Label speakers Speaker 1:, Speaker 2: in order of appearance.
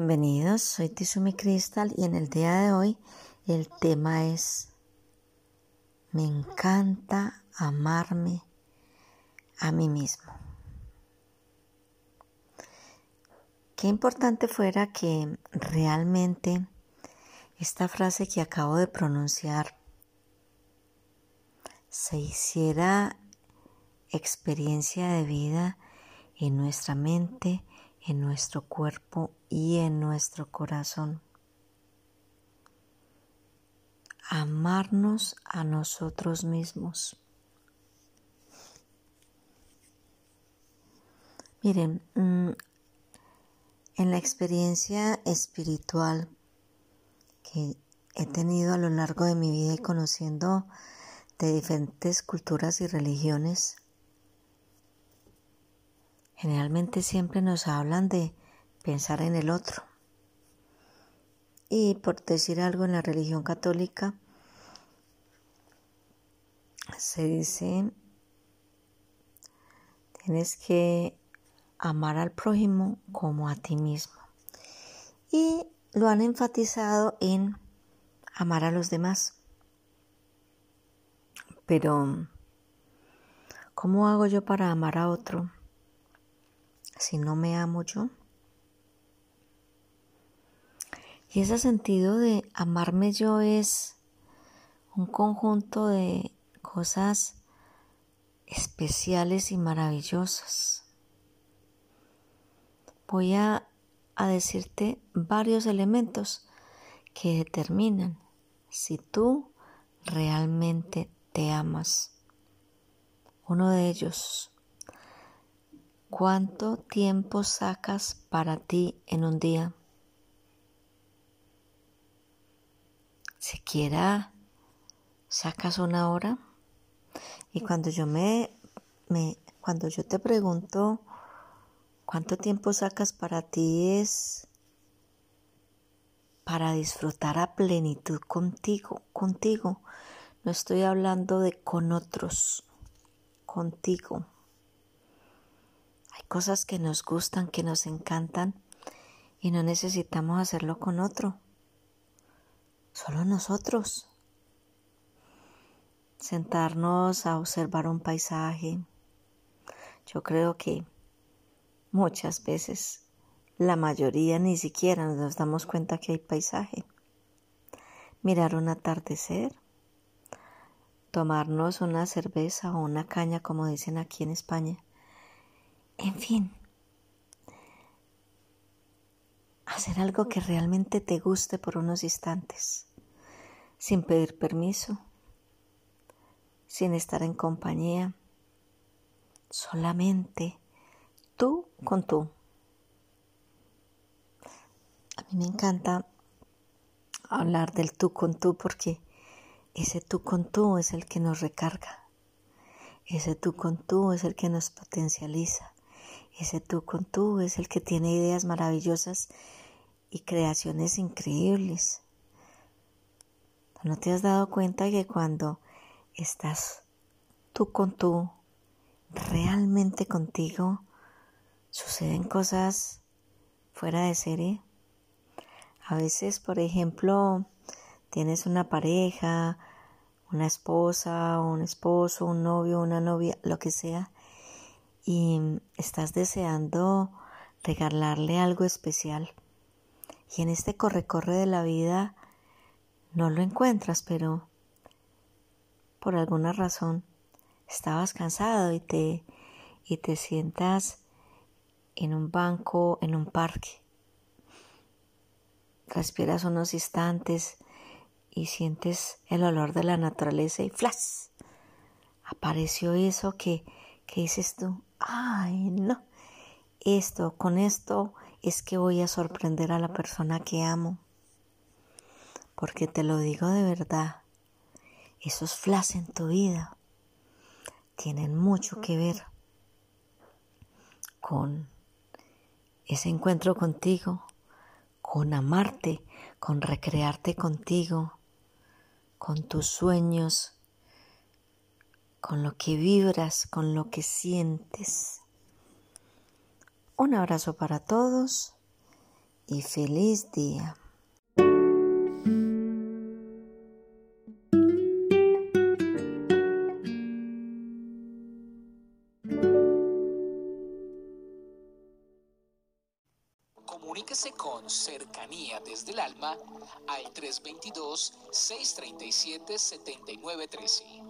Speaker 1: Bienvenidos, soy Tizumi Crystal y en el día de hoy el tema es Me encanta amarme a mí mismo. Qué importante fuera que realmente esta frase que acabo de pronunciar se hiciera experiencia de vida en nuestra mente, en nuestro cuerpo y en nuestro corazón. Amarnos a nosotros mismos. Miren, mm, en la experiencia espiritual que he tenido a lo largo de mi vida y conociendo de diferentes culturas y religiones, generalmente siempre nos hablan de pensar en el otro. Y por decir algo en la religión católica, se dice, tienes que amar al prójimo como a ti mismo. Y lo han enfatizado en amar a los demás. Pero, ¿cómo hago yo para amar a otro si no me amo yo? Y ese sentido de amarme yo es un conjunto de cosas especiales y maravillosas voy a, decirte varios elementos que determinan si tú realmente te amas. Uno de ellos, ¿cuánto tiempo sacas para ti en un día? Siquiera sacas una hora. Y cuando yo me, me cuando yo te pregunto ¿Cuánto tiempo sacas para ti es para disfrutar a plenitud contigo, contigo? No estoy hablando de con otros, contigo. Cosas que nos gustan, que nos encantan y no necesitamos hacerlo con otro. Solo nosotros. Sentarnos a observar un paisaje. Yo creo que Muchas veces, la mayoría ni siquiera nos damos cuenta que hay paisaje. Mirar un atardecer, tomarnos una cerveza o una caña como dicen aquí en España. En fin, hacer algo que realmente te guste por unos instantes, sin pedir permiso, sin estar en compañía, solamente tú con tú. A mí me encanta hablar del tú con tú porque ese tú con tú es el que nos recarga. Ese tú con tú es el que nos potencializa. Ese tú con tú es el que tiene ideas maravillosas y creaciones increíbles. ¿No te has dado cuenta que cuando estás tú con tú, realmente contigo, suceden cosas fuera de serie. A veces, por ejemplo, tienes una pareja, una esposa, un esposo, un novio, una novia, lo que sea, y estás deseando regalarle algo especial. Y en este corre-corre de la vida no lo encuentras, pero por alguna razón estabas cansado y te, y te sientas en un banco, en un parque. Respiras unos instantes y sientes el olor de la naturaleza y flash. Apareció eso que, que dices tú, ay no, esto, con esto es que voy a sorprender a la persona que amo. Porque te lo digo de verdad, esos flashes en tu vida tienen mucho que ver con ese encuentro contigo, con amarte, con recrearte contigo, con tus sueños, con lo que vibras, con lo que sientes. Un abrazo para todos y feliz día.
Speaker 2: Comuníquese con cercanía desde el alma al 322-637-7913.